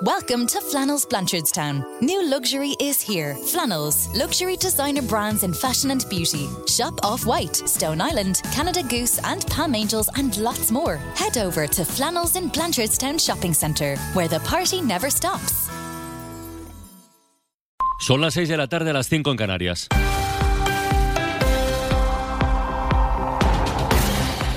Welcome to Flannels Blanchardstown. New luxury is here. Flannels, luxury designer brands in fashion and beauty. Shop off white, Stone Island, Canada Goose, and Palm Angels, and lots more. Head over to Flannels in Blanchardstown Shopping Centre, where the party never stops. Son las 6 de la tarde a las 5 en Canarias.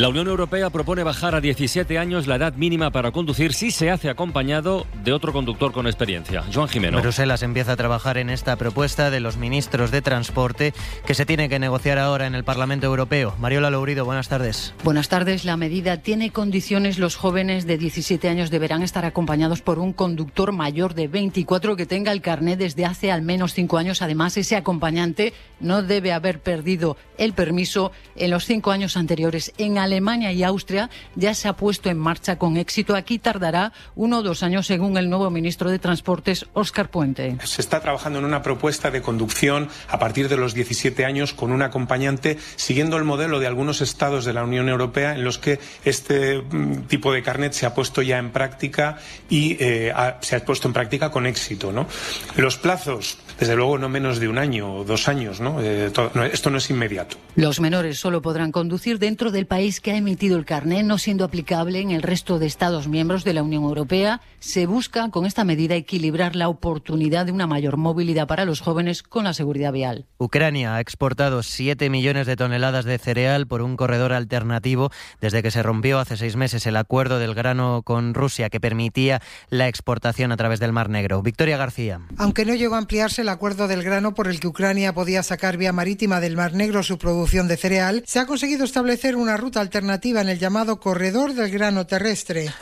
La Unión Europea propone bajar a 17 años la edad mínima para conducir si se hace acompañado de otro conductor con experiencia. Joan Jimeno. Bruselas empieza a trabajar en esta propuesta de los ministros de Transporte que se tiene que negociar ahora en el Parlamento Europeo. Mariola Lourido, buenas tardes. Buenas tardes. La medida tiene condiciones. Los jóvenes de 17 años deberán estar acompañados por un conductor mayor de 24 que tenga el carnet desde hace al menos cinco años. Además, ese acompañante no debe haber perdido el permiso en los cinco años anteriores. En Alemania y Austria ya se ha puesto en marcha con éxito. Aquí tardará uno o dos años, según el nuevo ministro de Transportes, Óscar Puente. Se está trabajando en una propuesta de conducción a partir de los 17 años con un acompañante, siguiendo el modelo de algunos estados de la Unión Europea en los que este mm, tipo de carnet se ha puesto ya en práctica y eh, ha, se ha puesto en práctica con éxito. ¿no? Los plazos, desde luego, no menos de un año o dos años. ¿no? Eh, todo, no, esto no es inmediato. Los menores solo podrán conducir dentro del país que ha emitido el carnet, no siendo aplicable en el resto de Estados miembros de la Unión Europea. Se busca con esta medida equilibrar la oportunidad de una mayor movilidad para los jóvenes con la seguridad vial. Ucrania ha exportado 7 millones de toneladas de cereal por un corredor alternativo desde que se rompió hace seis meses el acuerdo del grano con Rusia que permitía la exportación a través del Mar Negro. Victoria García. Aunque no llegó a ampliarse el acuerdo del grano por el que Ucrania podía sacar vía marítima del Mar Negro su producción de cereal, se ha conseguido establecer una ruta alternativa en el llamado corredor del grano terrestre.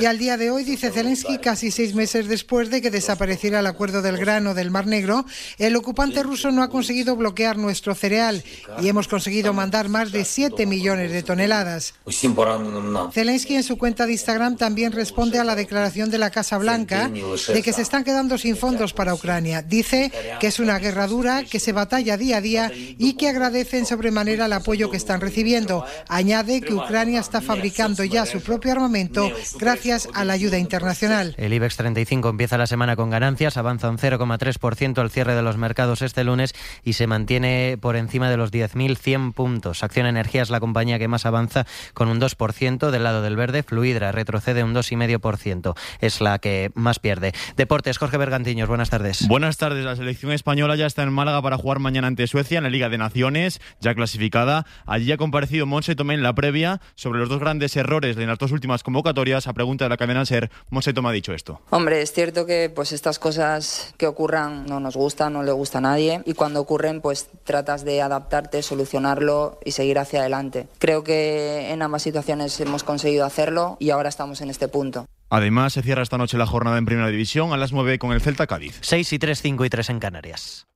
Y al día de hoy, dice Zelensky, casi seis meses después de que desapareciera el acuerdo del grano del Mar Negro, el ocupante ruso no ha conseguido bloquear nuestro cereal y hemos conseguido mandar más de 7 millones de toneladas. Zelensky en su cuenta de Instagram también responde a la declaración de la Casa Blanca de que se están quedando sin fondos para Ucrania. Dice que es una guerra dura, que se batalla día a día y que agradece en sobremanera el apoyo que están recibiendo. Añade que Ucrania está fabricando ya su propio armamento gracias a la ayuda internacional. El IBEX 35 empieza la semana con ganancias, avanza un 0,3% al cierre de los mercados este lunes y se mantiene por encima de los 10.100 puntos. Acción Energía es la compañía que más avanza con un 2% del lado del verde. Fluidra retrocede un 2,5%. Es la que más pierde. Deportes, Jorge Bergantiños, buenas tardes. Buenas tardes. La selección española ya está en Málaga para jugar mañana ante Suecia en la Liga de Naciones, ya clasificada. Allí ha comparecido Monse Tomé en la previa sobre los dos grandes errores de las dos últimas convocatorias. A pregunta de la cadena SER, Monse Tomé ha dicho esto. Hombre, es cierto que pues estas cosas que ocurran no nos gustan, no le gusta a nadie y cuando ocurren pues tratas de adaptarte, solucionarlo y seguir hacia adelante. Creo que en ambas situaciones hemos conseguido hacerlo y ahora estamos en este punto. Además, se cierra esta noche la jornada en Primera División a las 9 con el Celta Cádiz. 6 y 3, 5 y 3 en Canarias.